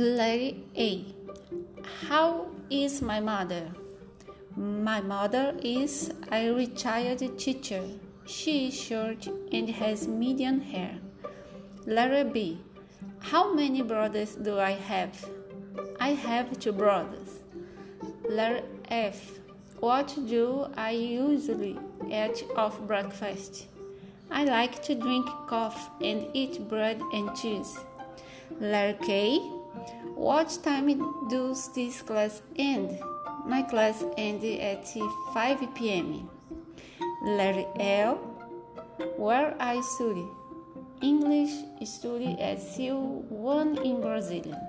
Letter A. How is my mother? My mother is a retired teacher. She is short and has medium hair. Letter B. How many brothers do I have? I have two brothers. Letter F. What do I usually eat of breakfast? I like to drink coffee and eat bread and cheese. Letter K. What time does this class end? My class ends at 5 p.m. Letter L. Where I study? English study at CU1 in Brazilian.